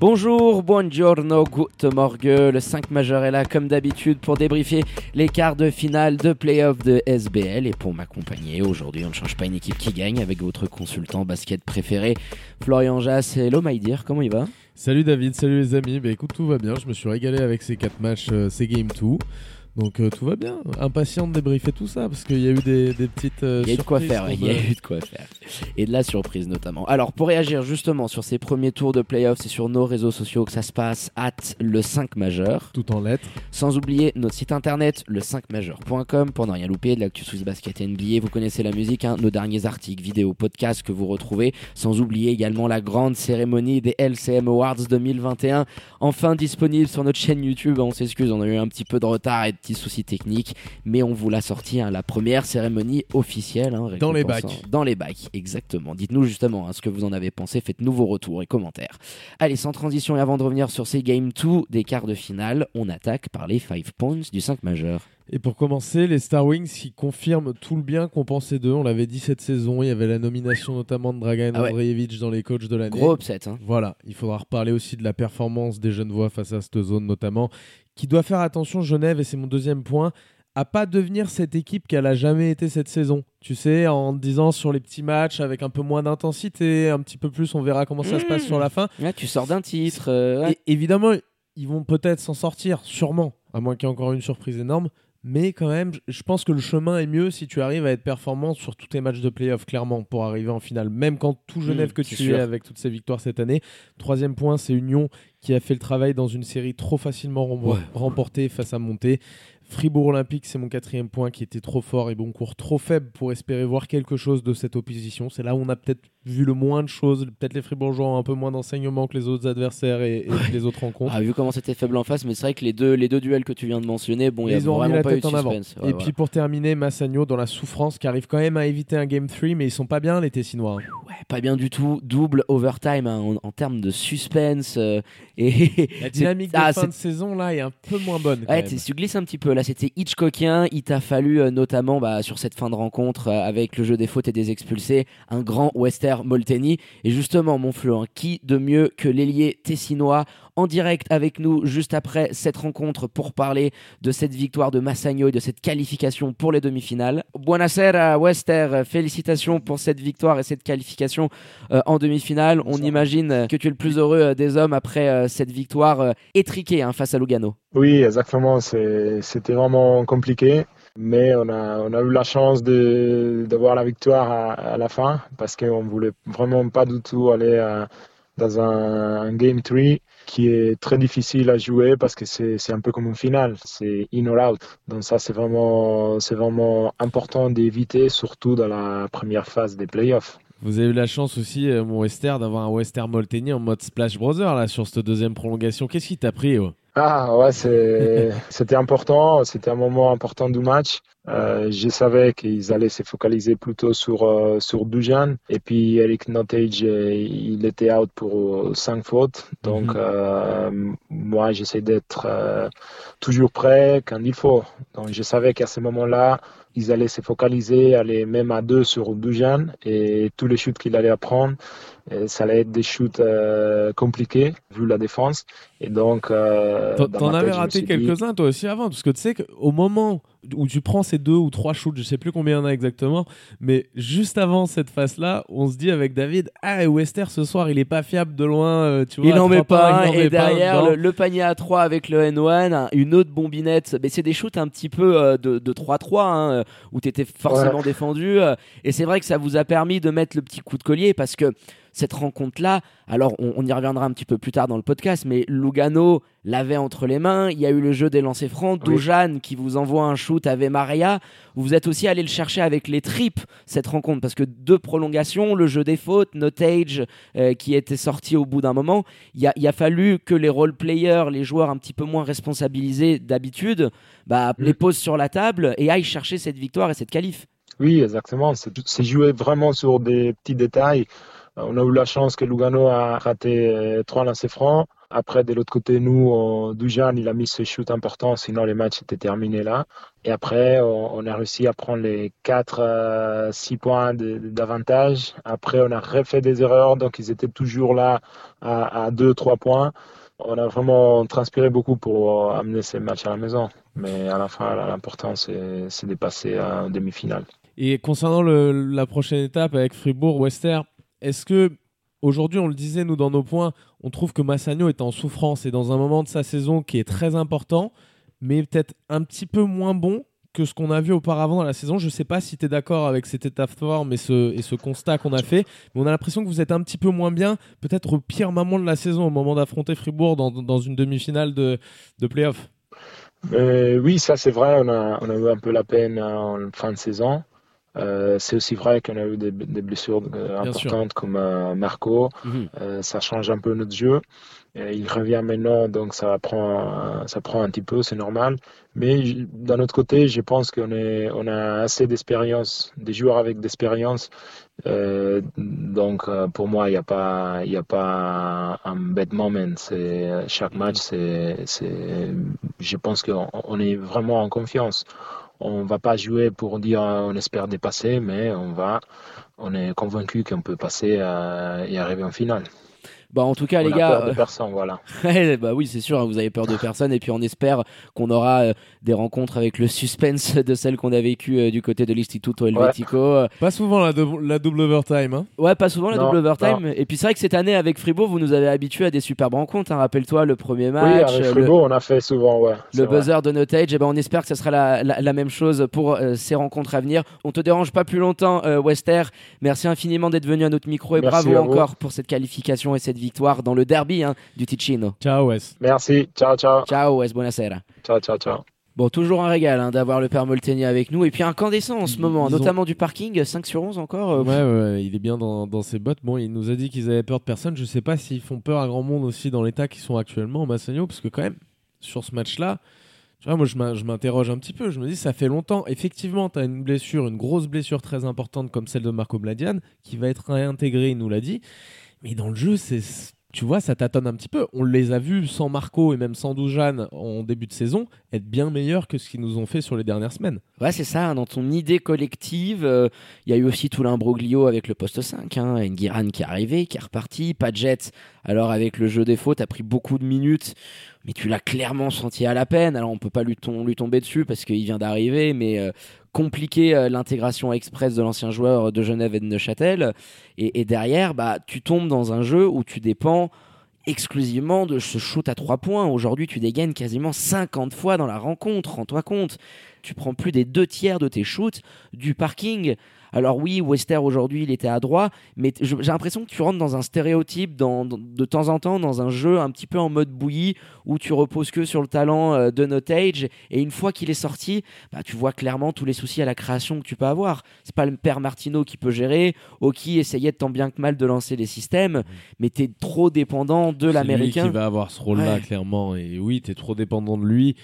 Bonjour, buongiorno, good morgue. Le 5 majeur est là comme d'habitude pour débriefer les quarts de finale de playoff de SBL. Et pour m'accompagner, aujourd'hui on ne change pas une équipe qui gagne avec votre consultant basket préféré, Florian Jass. Hello my dear, comment il va? Salut David, salut les amis. Bah écoute, tout va bien. Je me suis régalé avec ces 4 matchs, euh, ces Game 2. Donc euh, tout va bien. Impatient de débriefer tout ça parce qu'il y a eu des, des petites. euh, Il y a eu de quoi faire, il y a eu de quoi faire. Et de la surprise notamment. Alors pour réagir justement sur ces premiers tours de playoff, c'est sur nos réseaux sociaux que ça se passe, at le 5 majeur. Tout en lettres. Sans oublier notre site internet, le 5majeur.com, pour ne rien louper de l'actu Swiss Basket NBA. Vous connaissez la musique, hein, nos derniers articles, vidéos, podcasts que vous retrouvez. Sans oublier également la grande cérémonie des LCM Awards 2021, enfin disponible sur notre chaîne YouTube. On s'excuse, on a eu un petit peu de retard et de petits soucis techniques, mais on vous l'a sorti, hein, la première cérémonie officielle. hein, Dans les bacs. Dans les bacs, exactement. Dites-nous justement hein, ce que vous en avez pensé, faites-nous vos retours et commentaires. Allez, sans transition et avant de revenir sur ces Game 2 des quarts de finale, on attaque par les 5 points du 5 majeur. Et pour commencer, les Star Wings qui confirment tout le bien qu'on pensait d'eux. On l'avait dit cette saison. Il y avait la nomination notamment de Dragan Ah ouais. Andreevich dans les coachs de l'année. Gros upset. Hein. Voilà, il faudra reparler aussi de la performance des jeunes voix face à cette zone notamment, qui doit faire attention Genève, et c'est mon deuxième point, à pas devenir cette équipe qu'elle a jamais été cette saison. Tu sais, en disant sur les petits matchs avec un peu moins d'intensité, un petit peu plus, on verra comment ça se passe Mmh. sur la fin. Là, tu sors d'un titre. euh, ouais. Évidemment, ils vont peut-être s'en sortir, sûrement, à moins qu'il y ait encore une surprise énorme. Mais quand même, je pense que le chemin est mieux si tu arrives à être performant sur tous tes matchs de playoff, clairement, pour arriver en finale. Même quand tout Genève Mm, que tu sûr. es avec toutes ces victoires cette année. Troisième point, c'est Union qui a fait le travail dans une série trop facilement Ouais. remportée face à Monté. Fribourg Olympique, c'est mon quatrième point qui était trop fort et bon cours trop faible pour espérer voir quelque chose de cette opposition. C'est là où on a peut-être vu le moins de choses. Peut-être les Fribourgeois ont un peu moins d'enseignement que les autres adversaires et, et que les autres rencontres. Ah, vu comment c'était faible en face, mais c'est vrai que les deux, les deux duels que tu viens de mentionner, bon, il y a ils ont vraiment la pas eu de en avant. suspense. Ouais, et puis pour terminer, Massagno dans la souffrance qui arrive quand même à éviter un Game 3, mais ils sont pas bien les Tessinois. hein. Ouais, pas bien du tout. Double overtime hein, en, en termes de suspense. euh, et La dynamique de ah, fin de saison là est un peu moins bonne. quand Ouais, même. tu glisses un petit peu. Là, c'était Hitchcockien. Il t'a fallu, euh, notamment bah, sur cette fin de rencontre, euh, avec le jeu des fautes et des expulsés, un grand Wester Molteni. Et justement, mon Flo, hein, qui de mieux que l'ailier tessinois en direct avec nous juste après cette rencontre pour parler de cette victoire de Massagno et de cette qualification pour les demi-finales. Buonasera Wester, félicitations pour cette victoire et cette qualification euh, en demi-finale. On imagine que tu es le plus heureux euh, des hommes après euh, cette victoire euh, étriquée hein, face à Lugano. Oui, exactement. C'était vraiment compliqué, mais on a, on a eu la chance d'avoir la victoire à, à la fin parce qu'on voulait vraiment pas du tout aller à- dans un, un game 3 qui est très difficile à jouer parce que c'est un peu comme une finale, c'est in or out. Donc ça, c'est vraiment, vraiment important d'éviter, surtout dans la première phase des playoffs. Vous avez eu la chance aussi, euh, mon Wester, d'avoir un Wester Molteni en mode Splash Brother là sur cette deuxième prolongation. Qu'est-ce qui t'a pris Ah ouais, c'était important, c'était un moment important du match. Euh, je savais qu'ils allaient se focaliser plutôt sur, euh, sur Dujan. Et puis Eric Nottage, euh, il était out pour 5 fautes. Donc Mhm. euh, moi, j'essaie d'être euh, toujours prêt quand il faut. Donc je savais qu'à ce moment-là, ils allaient se focaliser, aller même à deux sur Dujan. Et tous les shoots qu'il allait prendre, ça allait être des shoots euh, compliqués vu la défense. Et donc, euh, T'en- avais raté dit- quelques-uns toi aussi avant, parce que tu sais qu'au moment où tu prends ces deux ou trois shoots, je sais plus combien il y en a exactement, mais juste avant cette phase-là, on se dit avec David, ah Wester ce soir il est pas fiable de loin, euh, tu vois. Il à en met pas et met pas un derrière le, le panier à 3 avec le N1, un- une autre bombinette. Mais c'est des shoots un petit peu euh, de, de 3-3 hein, euh, où tu étais forcément défendu. et c'est vrai que ça vous a permis de mettre le petit coup de collier parce que cette rencontre-là, alors on, y reviendra un petit peu plus tard dans le podcast, mais Lugano l'avait entre les mains. Il y a eu le jeu des lancers francs. Oui. qui vous envoie un shoot avec Maria. Vous êtes aussi allé le chercher avec les tripes, cette rencontre, parce que deux prolongations, le jeu des fautes, Notage euh, qui était sorti au bout d'un moment. Il a, a, fallu que les role-players, les joueurs un petit peu moins responsabilisés d'habitude, bah, mm. les posent sur la table et aillent chercher cette victoire et cette qualif. Oui, exactement. C'est joué vraiment sur des petits détails. On a eu la chance que Lugano a raté euh, trois lancers francs. Après, de l'autre côté, nous, Dujan, il a mis ce shoot important, sinon les matchs étaient terminés là. Et après, on a réussi à prendre les 4 6 points d'avantage. Après, on a refait des erreurs, donc ils étaient toujours là à, 2 3 points. On a vraiment transpiré beaucoup pour amener ces matchs à la maison. Mais à la fin, l'important, c'est de passer en demi-finale. Et concernant la prochaine étape avec Fribourg-Wester, est-ce que aujourd'hui, on le disait nous dans nos points, on trouve que Massagno est en souffrance et dans un moment de sa saison qui est très important, mais peut-être un petit peu moins bon que ce qu'on a vu auparavant dans la saison? Je ne sais pas si tu es d'accord avec cet état de forme et ce, constat qu'on a fait, mais on a l'impression que vous êtes un petit peu moins bien, peut-être au pire moment de la saison, au moment d'affronter Fribourg dans, une demi-finale de, de playoff. Euh, oui, ça c'est vrai, on a eu un peu la peine en fin de saison. Euh, c'est aussi vrai qu'on a eu des, blessures euh, importantes comme euh, Marco. Mhm. ça change un peu notre jeu. il revient maintenant, donc ça prend, ça prend un petit peu, c'est normal. Mais d'un autre côté, je pense qu'on est, on a assez d'expérience, des joueurs avec d'expérience. donc pour moi, il n'y a pas, il a pas un bad moment. C'est chaque match, c'est, je pense qu'on est vraiment en confiance on va pas jouer pour dire euh, on espère dépasser, mais on va, on est convaincu qu'on peut passer euh, et arriver en finale. Bah en tout cas les gars, peur de personne, voilà. bah oui c'est sûr, hein, vous avez peur de personne et puis on espère qu'on aura euh, des rencontres avec le suspense de celles qu'on a vécues euh, du côté de l'Istituto Helvetico. Euh. Pas souvent la, la double overtime. Hein. Ouais, pas souvent la double overtime. Et puis c'est vrai que cette année avec Fribourg, vous nous avez habitués à des superbes rencontres. Hein. Rappelle-toi le premier match. Oui, avec Fribourg, on a fait souvent, ouais. Le buzzer de Notage. Et eh ben on espère que ce sera la, la, même chose pour ces rencontres à venir. On te dérange pas plus longtemps, Wester. Merci infiniment d'être venu à notre micro et bravo encore pour cette qualification et cette victoire dans le derby hein, du Ticino. Ciao Wes. Merci, ciao ciao. Ciao Wes, buonasera. Ciao ciao ciao. Bon, toujours un régal hein, d'avoir le père Molteni avec nous. Et puis incandescent en ce moment, notamment du parking, 5 sur 11 encore. Euh, ouais, ouais, il est bien dans, dans, ses bottes. Bon, il nous a dit qu'ils avaient peur de personne. Je sais pas s'ils font peur à grand monde aussi dans l'état qu'ils sont actuellement au Massagno, parce que quand même, sur ce match-là, tu vois, moi je m'interroge un petit peu. Je me dis, ça fait longtemps. Effectivement, tu as une blessure, une grosse blessure très importante comme celle de Marco Bladian, qui va être réintégrée, il nous l'a dit. Mais dans le jeu, c'est tu vois, ça tâtonne un petit peu. On les a vus sans Marco et même sans Doujane en début de saison être bien meilleurs que ce qu'ils nous ont fait sur les dernières semaines. Ouais, c'est ça. Dans ton idée collective, euh, il y a eu aussi tout l'imbroglio avec le poste 5. Hein. Nguiran qui est arrivé, qui est reparti. Padjet, alors avec le jeu des fautes, a pris beaucoup de minutes, mais tu l'as clairement senti à la peine. Alors on peut pas lui, tomber dessus parce qu'il vient d'arriver, mais euh, compliquer euh, l'intégration express de l'ancien joueur de Genève et de Neuchâtel. Et, derrière, bah, tu tombes dans un jeu où tu dépends exclusivement de ce shoot à trois points. Aujourd'hui, tu dégaines quasiment 50 fois dans la rencontre, rends-toi compte. Tu prends plus des deux tiers de tes shoots du parking. Alors oui, Wester aujourd'hui, il était à droit, mais j'ai l'impression que tu rentres dans un stéréotype de temps en temps dans un jeu un petit peu en mode bouillie où tu reposes que sur le talent euh, de Notage et une fois qu'il est sorti, bah, tu vois clairement tous les soucis à la création que tu peux avoir. C'est pas le père Martino qui peut gérer, Oki essayait tant bien que mal de lancer les systèmes, mais tu es trop dépendant de l'américain. qui va avoir ce rôle-là clairement et oui, tu es trop dépendant de lui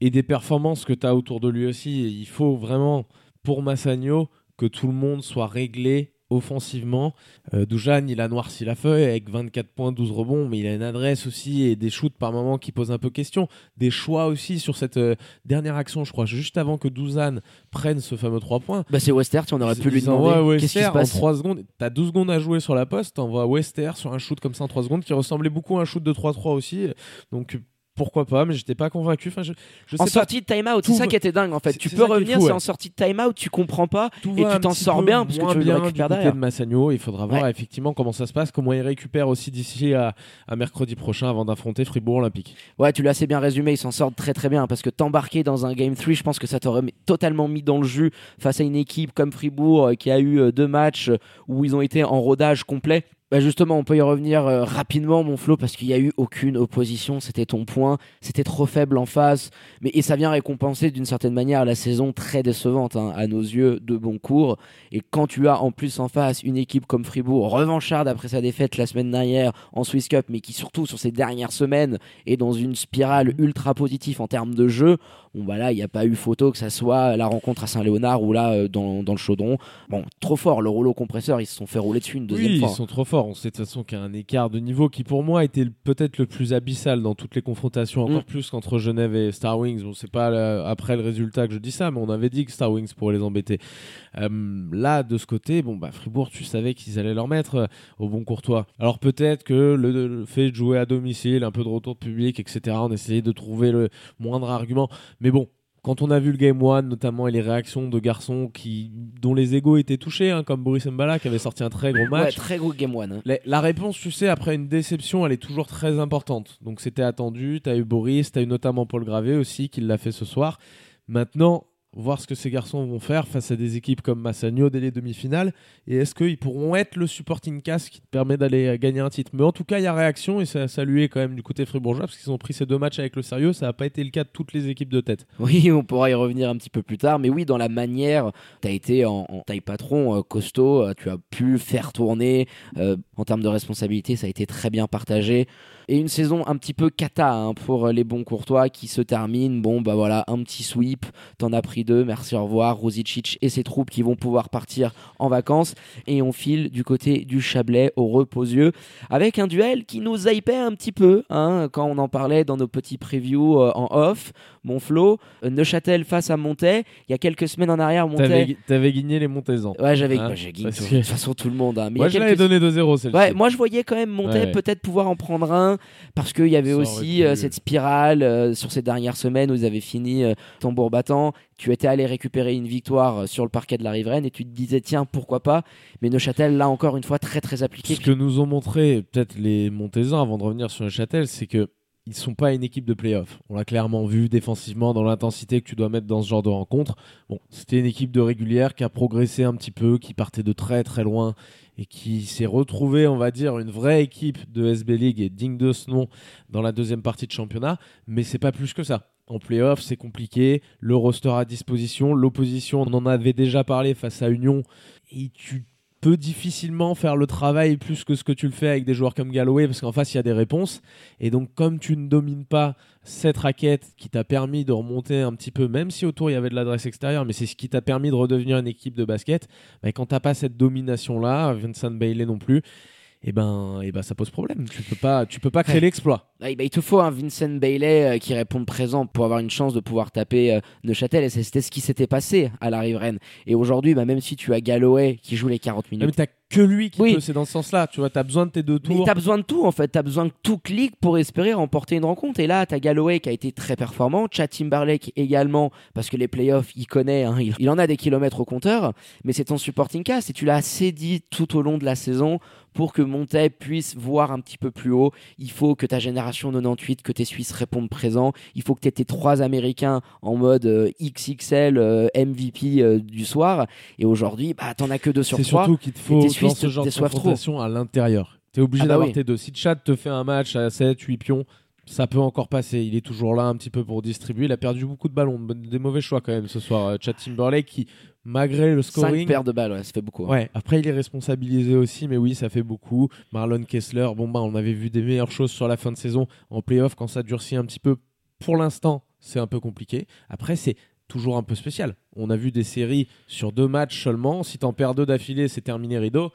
et des performances que tu as autour de lui aussi. il faut vraiment pour Massagno que tout le monde soit réglé offensivement. Euh, il a noirci la feuille avec 24 points, 12 rebonds, mais il a une adresse aussi et des shoots par moment qui posent un peu question. Des choix aussi sur cette euh, dernière action, je crois, juste avant que Douzan prenne ce fameux 3 points. Bah c'est Wester, tu en aurais pu lui demander. Qu'est-ce qui se passe en 3 secondes, t'as 12 secondes à jouer sur la poste, t'envoies Wester sur un shoot comme ça en 3 secondes qui ressemblait beaucoup à un shoot de 3-3 aussi. Donc pourquoi pas, mais j'étais pas convaincu. Enfin, je, en sortie de time-out, c'est ça qui était dingue en fait. Tu peux revenir, c'est en sortie de time-out, tu comprends pas et tu t'en sors bien parce que tu veux récupérer derrière. de Massagno, il faudra voir effectivement comment ça se passe, comment il récupère aussi d'ici à, mercredi prochain avant d'affronter Fribourg Olympique. Ouais, tu l'as assez bien résumé, il s'en sort très très bien parce que t'embarquer dans un Game 3, je pense que ça t'aurait totalement mis dans le jus face à une équipe comme Fribourg euh, qui a eu euh, deux matchs où ils ont été en rodage complet Bah justement, on peut y revenir euh, rapidement, mon Flo, parce qu'il n'y a eu aucune opposition. C'était ton point. C'était trop faible en face. Mais, et ça vient récompenser d'une certaine manière la saison très décevante, hein, à nos yeux, de bon cours. Et quand tu as en plus en face une équipe comme Fribourg, revancharde après sa défaite la semaine dernière en Swiss Cup, mais qui surtout sur ces dernières semaines est dans une spirale ultra positive en termes de jeu, bon bah là, il n'y a pas eu photo que ça soit la rencontre à Saint-Léonard ou là euh, dans, dans, le chaudron. Bon, trop fort. Le rouleau compresseur, ils se sont fait rouler dessus une deuxième oui, fois. Ils sont trop forts. On sait de toute façon qu'il y a un écart de niveau qui, pour moi, était peut-être le plus abyssal dans toutes les confrontations, encore Mm. plus qu'entre Genève et Star Wings. Bon, c'est pas euh, après le résultat que je dis ça, mais on avait dit que Star Wings pourrait les embêter. Euh, là, de ce côté, bon, bah, Fribourg, tu savais qu'ils allaient leur mettre euh, au bon courtois. Alors peut-être que le, le fait de jouer à domicile, un peu de retour de public, etc., on essayait de trouver le moindre argument. Mais bon, quand on a vu le Game One, notamment, et les réactions de garçons qui, dont les égaux étaient touchés, hein, comme Boris Mbala, qui avait sorti un très gros Ouais, match. très gros game one. hein. La, la réponse, tu sais, après une déception, elle est toujours très importante. Donc c'était attendu. Tu as eu Boris, tu as eu notamment Paul Gravé aussi, qui l'a fait ce soir. Maintenant, voir ce que ces garçons vont faire face à des équipes comme Massagno dès les demi-finales. Et est-ce qu'ils pourront être le supporting cast qui te permet d'aller euh, gagner un titre? Mais en tout cas, il y a réaction et c'est à saluer quand même du côté fribourgeois parce qu'ils ont pris ces deux matchs avec le sérieux. Ça n'a pas été le cas de toutes les équipes de tête. Oui, on pourra y revenir un petit peu plus tard, mais oui, dans la manière, tu as été en, taille patron euh, costaud, euh, tu as pu faire tourner, en termes de responsabilité, ça a été très bien partagé. Et une saison un petit peu cata hein, pour les bons courtois qui se termine. Bon, bah voilà, un petit sweep, t'en as pris deux, merci, au revoir. Rosicic et ses troupes qui vont pouvoir partir en vacances. Et on file du côté du Chablais au reposieux avec un duel qui nous hypait un petit peu hein, quand on en parlait dans nos petits previews euh, en off. Mon Flo, euh, Neuchâtel face à Montais. Il y a quelques semaines en arrière, Montais. T'avais t'avais guigné les Montaisans. Ouais, j'avais Hein, bah, j'ai que- de toute façon tout le monde. hein. Mais Moi, je l'avais donné 2-0 celle-ci. Ouais, moi je voyais quand même Montais Ouais, peut-être pouvoir en prendre un parce qu'il y avait Ça aussi euh, cette spirale euh, sur ces dernières semaines où ils avaient fini euh, tambour battant. Tu étais allé récupérer une victoire sur le parquet de la riveraine et tu te disais tiens pourquoi pas? Mais Neuchâtel là encore une fois très très appliqué. Ce que nous ont montré peut-être les Montésans avant de revenir sur le Châtel, c'est que ils sont pas une équipe de playoff. On l'a clairement vu défensivement dans l'intensité que tu dois mettre dans ce genre de rencontre. Bon, c'était une équipe de régulière qui a progressé un petit peu, qui partait de très très loin et qui s'est retrouvée, on va dire, une vraie équipe de SB League et digne de ce nom dans la deuxième partie de championnat. Mais c'est pas plus que ça. En playoff, c'est compliqué. Le roster à disposition, l'opposition, on en avait déjà parlé face à Union. Peux difficilement faire le travail plus que ce que tu le fais avec des joueurs comme Galloway parce qu'en face il y a des réponses. Et donc comme tu ne domines pas cette raquette qui t'a permis de remonter un petit peu même si autour il y avait de l'adresse extérieure mais c'est ce qui t'a permis de redevenir une équipe de basket bah, quand t'as pas cette domination là Vincent Bailey non plus et ben, et ben ça pose problème. Tu peux pas tu peux pas créer Ouais. l'exploit. Ah, bah, il te faut un Vincent Bailey euh, qui réponde présent pour avoir une chance de pouvoir taper euh, Neuchâtel. Et c'était ce qui s'était passé à la riveraine. Et aujourd'hui, bah, même si tu as Galloway qui joue les 40 Ah, mais minutes, t'as que lui qui Oui. peut c'est dans ce sens là tu vois t'as besoin de tes deux Mais tours. t'as besoin de tout en fait, t'as besoin que tout clique pour espérer remporter une rencontre. Et là, t'as Galloway qui a été très performant, Chad Timberlake également, parce que les playoffs, il connaît, hein, il, il en a des kilomètres au compteur, mais c'est ton supporting cast. Et tu l'as assez dit tout au long de la saison pour que Montaigne puisse voir un petit peu plus haut. Il faut que ta génération 98, que tes Suisses répondent présent. Il faut que tu aies tes trois Américains en mode euh, XXL euh, MVP euh, du soir. Et aujourd'hui, bah, t'en as que deux sur C'est trois. surtout qu'il te faut tes dans Suisses ce genre de confrontation à l'intérieur. Tu es obligé Ah bah d'avoir oui. tes deux. Si Chad te fait un match à 7, 8 pions, ça peut encore passer. Il est toujours là un petit peu pour distribuer. Il a perdu beaucoup de ballons, des mauvais choix quand même ce soir. Chad Timberlake qui, malgré le scoring, paires de balles, ouais, ça fait beaucoup. hein. Ouais, après il est responsabilisé aussi, mais oui, ça fait beaucoup. Marlon Kessler, bon bah on avait vu des meilleures choses sur la fin de saison en playoff quand ça durcit un petit peu. Pour l'instant, c'est un peu compliqué. Après, c'est toujours un peu spécial. On a vu des séries sur deux matchs seulement. Si t'en perds deux d'affilée, c'est terminé rideau.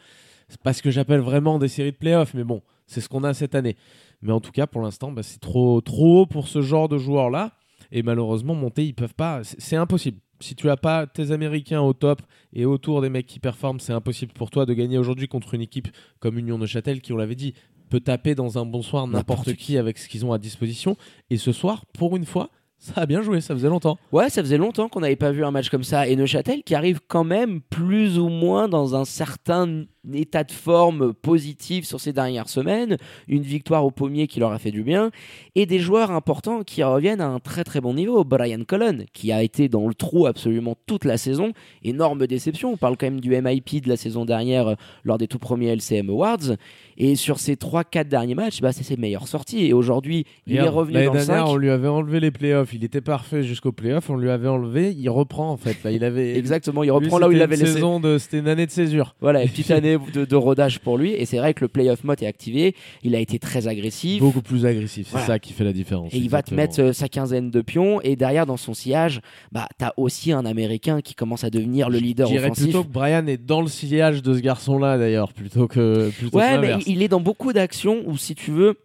C'est pas ce que j'appelle vraiment des séries de playoff, mais bon, c'est ce qu'on a cette année. Mais en tout cas, pour l'instant, bah, c'est trop, trop haut pour ce genre de joueurs-là. Et malheureusement, monter, ils peuvent pas. C'est impossible. Si tu as pas tes Américains au top et autour des mecs qui performent, c'est impossible pour toi de gagner aujourd'hui contre une équipe comme Union Neuchâtel qui, on l'avait dit, peut taper dans un bonsoir N'importe qui avec ce qu'ils ont à disposition. Et ce soir, pour une fois, ça a bien joué, ça faisait longtemps. Ouais, ça faisait longtemps qu'on n'avait pas vu un match comme ça. Et Neuchâtel qui arrive quand même plus ou moins dans un certain état de forme positif sur ces dernières semaines, une victoire au pommier qui leur a fait du bien, et des joueurs importants qui reviennent à un très très bon niveau. Brian Cullen, qui a été dans le trou absolument toute la saison, énorme déception. On parle quand même du MIP de la saison dernière euh, lors des tout premiers LCM Awards. Et sur ces 3-4 derniers matchs, bah, c'est ses meilleures sorties. Et aujourd'hui, il est revenu dans le dernière, 5. on lui avait enlevé les playoffs. Il était parfait jusqu'aux playoffs. On lui avait enlevé. Il reprend en fait. Là, il avait. Exactement, il Lui, reprend là où il c'était avait une laissé. saison de- C'était une année de césure. Voilà, petite année de, de rodage pour lui. Et c'est vrai que le playoff mode est activé. Il a été très agressif. Beaucoup plus agressif. C'est Voilà. ça qui fait la différence. Et il va te mettre euh, sa quinzaine de pions. Et derrière, dans son sillage, bah, t'as aussi un Américain qui commence à devenir le leader Je offensif. plutôt que Brian est dans le sillage de ce garçon-là d'ailleurs, plutôt que plutôt que Ouais, mais il est dans beaucoup d'actions où, si tu veux,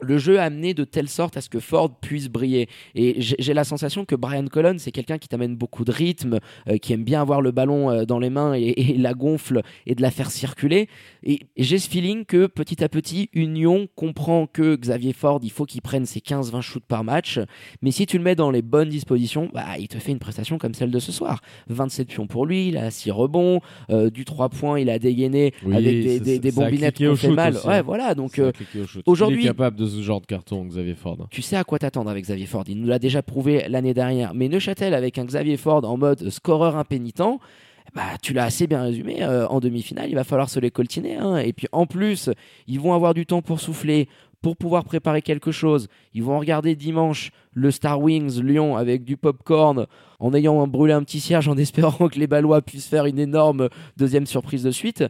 le jeu est amené de telle sorte à ce que Ford puisse briller. Et j'ai la sensation que Brian Cullen, c'est quelqu'un qui t'amène beaucoup de rythme, euh, qui aime bien avoir le ballon euh, dans les mains et, et la gonfle et de la faire circuler. Et, et j'ai ce feeling que petit à petit, Union comprend que Xavier Ford, il faut qu'il prenne ses 15-20 shoots par match. Mais si tu le mets dans les bonnes dispositions, bah, il te fait une prestation comme celle de ce soir. 27 pions pour lui, il a 6 rebonds, euh, du 3 points, il a dégainé Oui, avec des, des, a bombinettes qui fait mal. aussi, Ouais, hein. voilà. Donc a aujourd'hui- capable de ce genre de carton, Xavier Ford. tu sais à quoi t'attendre avec Xavier Ford. Il nous l'a déjà prouvé l'année dernière. Mais Neuchâtel avec un Xavier Ford en mode scoreur impénitent, bah, tu l'as assez bien résumé. euh, en demi-finale, il va falloir se les coltiner. hein. Et puis en plus, ils vont avoir du temps pour souffler, pour pouvoir préparer quelque chose. Ils vont regarder dimanche le Star Wings Lyon avec du popcorn en ayant brûlé un petit cierge en espérant que les Ballois puissent faire une énorme deuxième surprise de suite.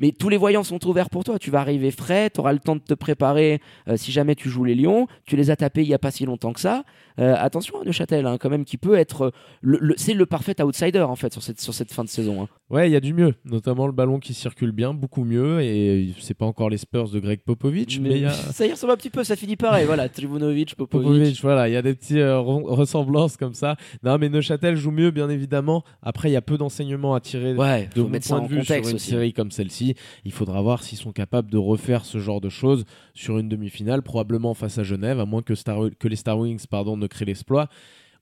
Mais tous les voyants sont ouverts pour toi. Tu vas arriver frais, tu auras le temps de te préparer euh, si jamais tu joues les Lions. Tu les as tapés il n'y a pas si longtemps que ça. Euh, attention à Neuchâtel, hein, quand même, qui peut être. euh, c'est le parfait outsider, en fait, sur cette, sur cette fin de saison. hein. Ouais, il y a du mieux, notamment le ballon qui circule bien, beaucoup mieux, et c'est pas encore les Spurs de Greg Popovich, mais il y a Ça y ressemble un petit peu, ça finit pareil. voilà, Trivunovic, Popovic. Popovich, voilà, il y a des petites ressemblances comme ça. Non, mais Neuchâtel joue mieux, bien évidemment. Après, il y a peu d'enseignements à tirer Ouais, de mon point de vue sur une aussi. série comme celle-ci. Il faudra voir s'ils sont capables de refaire ce genre de choses sur une demi-finale, probablement face à Genève, à moins que, Star- que les Star Wings pardon, ne créent l'exploit,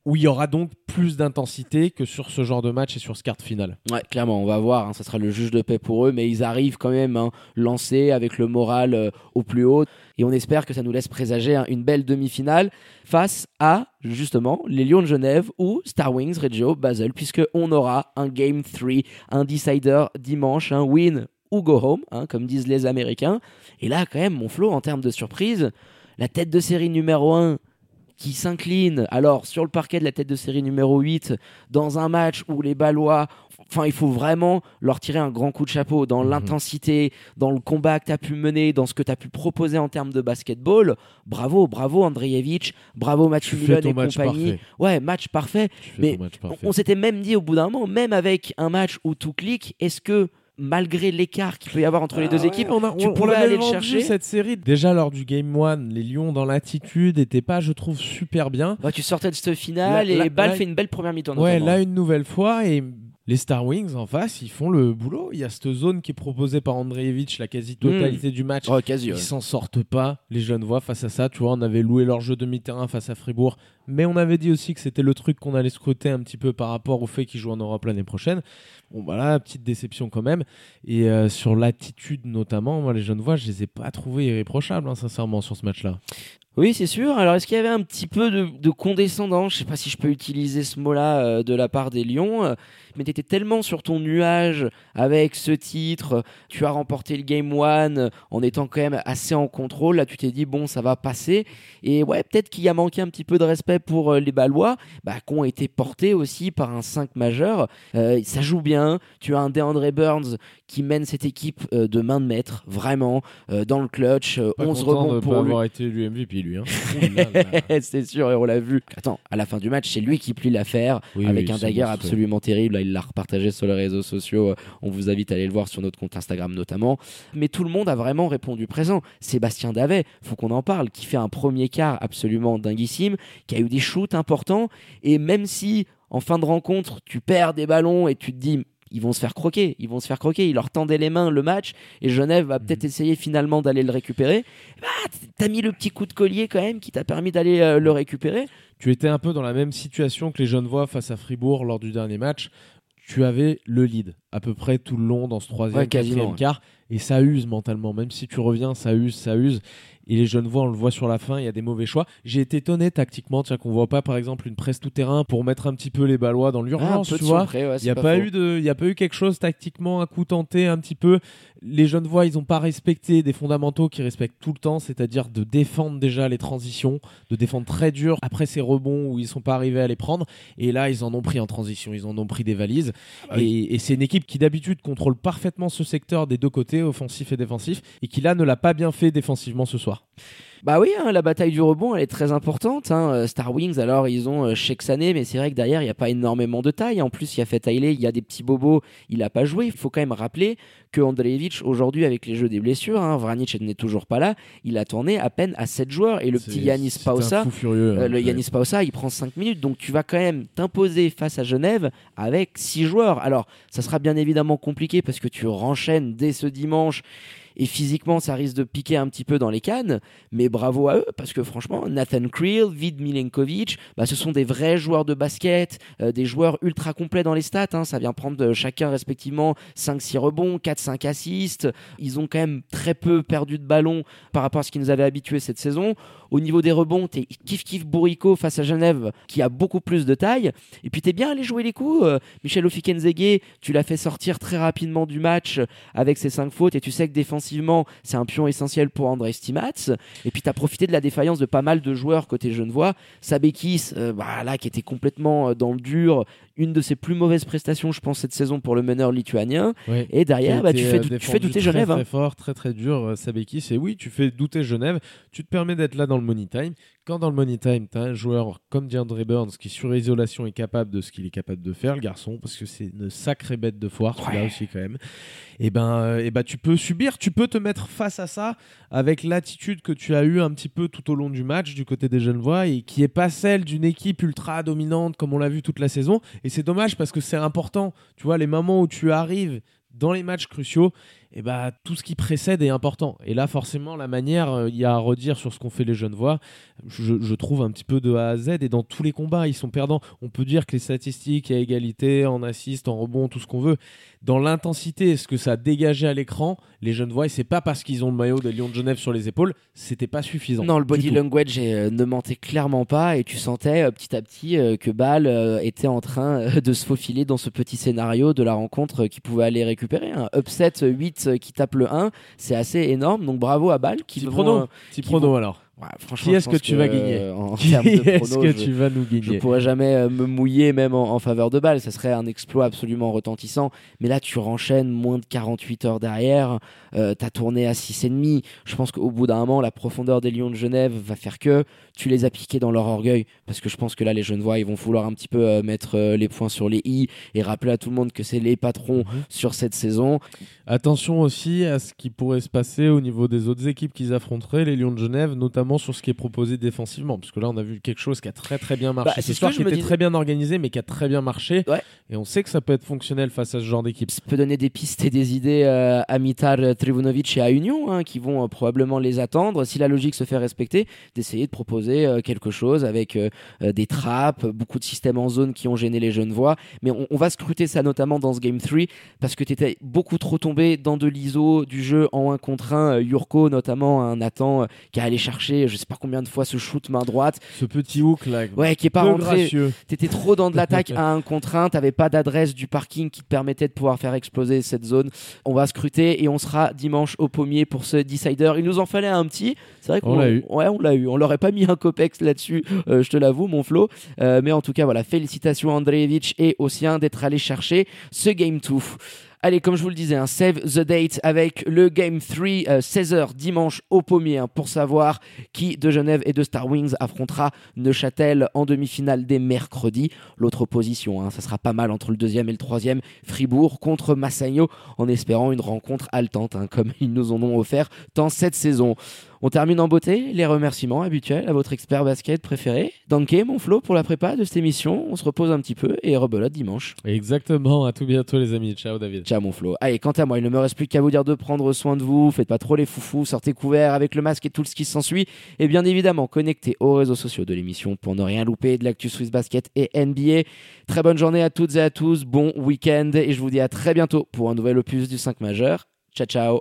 où il y aura donc plus d'intensité que sur ce genre de match et sur ce quart de finale. Ouais, clairement, on va voir. hein, ça sera le juge de paix pour eux, mais ils arrivent quand même hein, lancés avec le moral euh, au plus haut. Et on espère que ça nous laisse présager hein, une belle demi-finale face à justement les Lions de Genève ou Star Wings Reggio Basel, puisque on aura un Game 3, un decider dimanche, un win ou go home, comme disent les Américains. Et là, quand même, mon flow en termes de surprise, la tête de série numéro 1 qui s'incline alors sur le parquet de la tête de série numéro 8 dans un match où les Ballois enfin il faut vraiment leur tirer un grand coup de chapeau dans Mhm. l'intensité dans le combat que tu as pu mener dans ce que tu as pu proposer en termes de basketball. Bravo bravo Andrejevic. Bravo Mathieu ton et match compagnie. parfait. ouais match parfait. Mais on, on s'était même dit au bout d'un moment même avec un match où tout clique est-ce que malgré l'écart qu'il peut y avoir entre les deux Ah ouais, équipes on a- tu on- on aller le chercher cette série. Déjà lors du Game 1, les Lions dans l'attitude n'étaient pas, je trouve, super bien. Bah, tu sortais de cette finale Là- et là- Ball là- fait une belle première mi-temps Ouais, là une nouvelle fois et les Star Wings en face, ils font le boulot. Il y a cette zone qui est proposée par Andreevich la quasi-totalité du match. Oh, quasi, Ils s'en sortent pas, les jeunes voix face à ça. Tu vois, on avait loué leur jeu demi-terrain face à Fribourg, mais on avait dit aussi que c'était le truc qu'on allait scruter un petit peu par rapport au fait qu'ils jouent en Europe l'année prochaine. Bon, voilà, petite déception quand même. Et euh, sur l'attitude notamment, moi, les jeunes voix, je les ai pas trouvés irréprochables, hein, sincèrement, sur ce match-là. Oui, c'est sûr. Alors, est-ce qu'il y avait un petit peu de, de condescendance Je sais pas si je peux utiliser ce mot-là euh, de la part des Lions, euh, mais tu étais tellement sur ton nuage avec ce titre. Tu as remporté le Game One en étant quand même assez en contrôle. Là, tu t'es dit, bon, ça va passer. Et ouais, peut-être qu'il y a manqué un petit peu de respect pour euh, les Ballois, bah, qui ont été portés aussi par un 5 majeur. Euh, ça joue bien. Tu as un DeAndre Burns qui mène cette équipe euh, de main de maître, vraiment, euh, dans le clutch. euh, Pas 11 content rebonds de pour pas lui. avoir été élu MVP, lui. Hein. Là là. c'est sûr, et on l'a vu. Attends, à la fin du match, c'est lui qui plie l'affaire Oui, avec oui, un c'est dagger monstrueux. absolument terrible. Là, il l'a repartagé sur les réseaux sociaux. Euh, On vous invite à aller le voir sur notre compte Instagram notamment. Mais tout le monde a vraiment répondu présent. Sébastien Davet, faut qu'on en parle, qui fait un premier quart absolument dinguissime, qui a eu des shoots importants. Et même si en fin de rencontre, tu perds des ballons et tu te dis. Ils vont se faire croquer, ils vont se faire croquer. Il leur tendait les mains le match et Genève va peut-être essayer finalement d'aller le récupérer. Bah, t'as mis le petit coup de collier quand même qui t'a permis d'aller euh, le récupérer. tu étais un peu dans la même situation que les jeunes voix face à Fribourg lors du dernier match. tu avais le lead à peu près tout le long dans ce troisième, Ouais, quatrième ouais. quart. Et ça use mentalement. Même si tu reviens, ça use, ça use. Et les jeunes voix, on le voit sur la fin, il y a des mauvais choix. J'ai été étonné tactiquement, tiens, qu'on voit pas par exemple une presse tout terrain pour mettre un petit peu les Ballois dans Ah, l'urgence, tu vois. ouais, Il n'y a, pas eu de, il y a pas eu quelque chose tactiquement, un coup tenté un petit peu. Les jeunes voix, ils n'ont pas respecté des fondamentaux qui respectent tout le temps, c'est-à-dire de défendre déjà les transitions, de défendre très dur après ces rebonds où ils sont pas arrivés à les prendre. Et là, ils en ont pris en transition, ils en ont pris des valises. Ah Et, et c'est une équipe qui d'habitude contrôle parfaitement ce secteur des deux côtés, offensif et défensif, et qui là ne l'a pas bien fait défensivement ce soir. Bah oui, hein, la bataille du rebond, elle est très importante. Hein. Euh, Star Wings, alors ils ont Sheksané, mais c'est vrai que derrière, il n'y a pas énormément de taille. En plus, il y a fait Taylor, il y a des petits bobos, il n'a pas joué. Il faut quand même rappeler que Andreevich, aujourd'hui, avec les jeux des blessures, hein, Vranic n'est toujours pas là, il a tourné à peine à 7 joueurs. Et le petit Yanis Pausa, furieux. euh, hein. le Yanis Pausa, il prend 5 minutes. Donc tu vas quand même t'imposer face à Genève avec 6 joueurs. Alors, ça sera bien évidemment compliqué parce que tu renchaînes dès ce dimanche. Et physiquement, ça risque de piquer un petit peu dans les cannes. Mais bravo à eux, parce que franchement, Nathan Creel, Vid Milenkovic, bah, ce sont des vrais joueurs de basket, euh, des joueurs ultra complets dans les stats. hein. Ça vient prendre chacun respectivement 5-6 rebonds, 4-5 assists. Ils ont quand même très peu perdu de ballon par rapport à ce qui nous avait habitués cette saison. Au niveau des rebonds, t'es kiff kiff bourrico face à Genève qui a beaucoup plus de taille. Et puis t'es bien allé jouer les coups. Euh, Michel Ofikenzege, tu l'as fait sortir très rapidement du match avec ses 5 fautes et tu sais que défensivement, c'est un pion essentiel pour André Stimats. Et puis t'as profité de la défaillance de pas mal de joueurs côté Genevois. Sabekis, euh, bah, là, qui était complètement euh, dans le dur. Une de ses plus mauvaises prestations, je pense, cette saison pour le meneur lituanien. Et derrière, bah, tu, fais tu douter très, Genève. hein. Très fort, très très dur, euh, Sabekis. Et oui, tu fais douter Genève. Tu te permets d'être là dans le money time. Quand dans le money time, tu as un joueur comme DeAndre Burns qui, sur isolation, est capable de ce qu'il est capable de faire, le garçon, parce que c'est une sacrée bête de foire, celui-là Ouais. aussi, quand même. Et ben, euh, et ben, tu peux subir, tu peux te mettre face à ça avec l'attitude que tu as eu un petit peu tout au long du match du côté des Genevois et qui est pas celle d'une équipe ultra dominante comme on l'a vu toute la saison. Et c'est dommage parce que c'est important. Tu vois, les moments où tu arrives dans les matchs cruciaux, et bah, tout ce qui précède est important. Et là, forcément, la manière, euh, il y a à redire sur ce qu'ont fait les Genevois, je, je trouve un petit peu de A à Z. Et dans tous les combats, ils sont perdants. On peut dire que les statistiques, il y a égalité, en assist, en rebond, tout ce qu'on veut. Dans l'intensité, ce que ça a dégagé à l'écran, les Genevois, et c'est pas parce qu'ils ont le maillot des Lions de Genève sur les épaules, c'était pas suffisant. Non, le body language euh, ne mentait clairement pas et tu sentais euh, petit à petit euh, que Ball euh, était en train de se faufiler dans ce petit scénario de la rencontre qui pouvait aller récupérer. Un upset 8 euh, qui tape le 1, c'est assez énorme. Donc bravo à Ball qui Petit vont, prono, euh, petit qui prono vont- alors. ouais, franchement, Qui je est-ce que tu vas gagner euh, en termes de que je- tu vas nous je gagner pourrais jamais euh, me mouiller même en, en faveur de balle, ça serait un exploit absolument retentissant. Mais là, tu renchaînes moins de 48 heures derrière, euh, t'as tourné à 6,5. Je pense qu'au bout d'un moment, la profondeur des Lions de Genève va faire que tu les as piqués dans leur orgueil. Parce que je pense que là, les Genevois, ils vont vouloir un petit peu euh, mettre euh, les points sur les i et rappeler à tout le monde que c'est les patrons Mhm. sur cette saison. Attention aussi à ce qui pourrait se passer au niveau des autres équipes qu'ils affronteraient, les Lions de Genève, notamment sur ce qui est proposé défensivement. Parce que là, on a vu quelque chose qui a très très bien marché Bah, c'est ce ce soir, qui était disais. très bien organisé, mais qui a très bien marché. Ouais. Et on sait que ça peut être fonctionnel face à ce genre d'équipe. Ça peut donner des pistes et des idées euh, à Mitar Trivunovic et à Union, hein, qui vont probablement les attendre, si la logique se fait respecter, d'essayer de proposer euh, quelque chose avec euh, euh, des trappes, beaucoup de systèmes en zone qui ont gêné les jeunes voix. Mais on, on va scruter ça notamment dans ce Game 3, parce que tu étais beaucoup trop tombé dans de l'ISO du jeu en 1 contre 1. Euh, Yurko, notamment, un Nathan, qui a allé chercher je sais pas combien de fois ce shoot main droite, Ce petit hook là, ouais, qui est pas rentré. T'étais trop dans de l'attaque à un contre un, t'avais pas d'adresse du parking qui te permettait de pouvoir faire exploser cette zone. On va scruter et on sera dimanche au pommier pour ce decider. Il nous en fallait un petit. C'est vrai qu'on On l'a eu. Ouais, on l'a eu. On l'aurait pas mis un copex là-dessus, euh, je te l'avoue, mon Flo. Euh, mais en tout cas, voilà, félicitations à Andreevich et aux d'être allé chercher ce game 2. Allez, comme je vous le disais, un save the date avec le Game 3, euh, 16h dimanche au pommier, hein, pour savoir qui de Genève et de Star Wings affrontera Neuchâtel en demi-finale dès mercredi. L'autre opposition, hein, ça sera pas mal entre le deuxième et le troisième, Fribourg contre Massagno, en espérant une rencontre haletante, hein, comme ils nous en ont offert tant cette saison. On termine en beauté, les remerciements habituels à votre expert basket préféré. Danke, mon Flo, pour la prépa de cette émission. On se repose un petit peu et rebelote dimanche. Exactement, à tout bientôt les amis. Ciao David. Ciao mon Flo. Allez, quant à moi, il ne me reste plus qu'à vous dire de prendre soin de vous. Faites pas trop les foufous, sortez couverts avec le masque et tout ce qui s'ensuit. Et bien évidemment, connectez aux réseaux sociaux de l'émission pour ne rien louper de l'actu Swiss Basket et NBA. Très bonne journée à toutes et à tous, bon week-end et je vous dis à très bientôt pour un nouvel opus du 5 majeur. Ciao ciao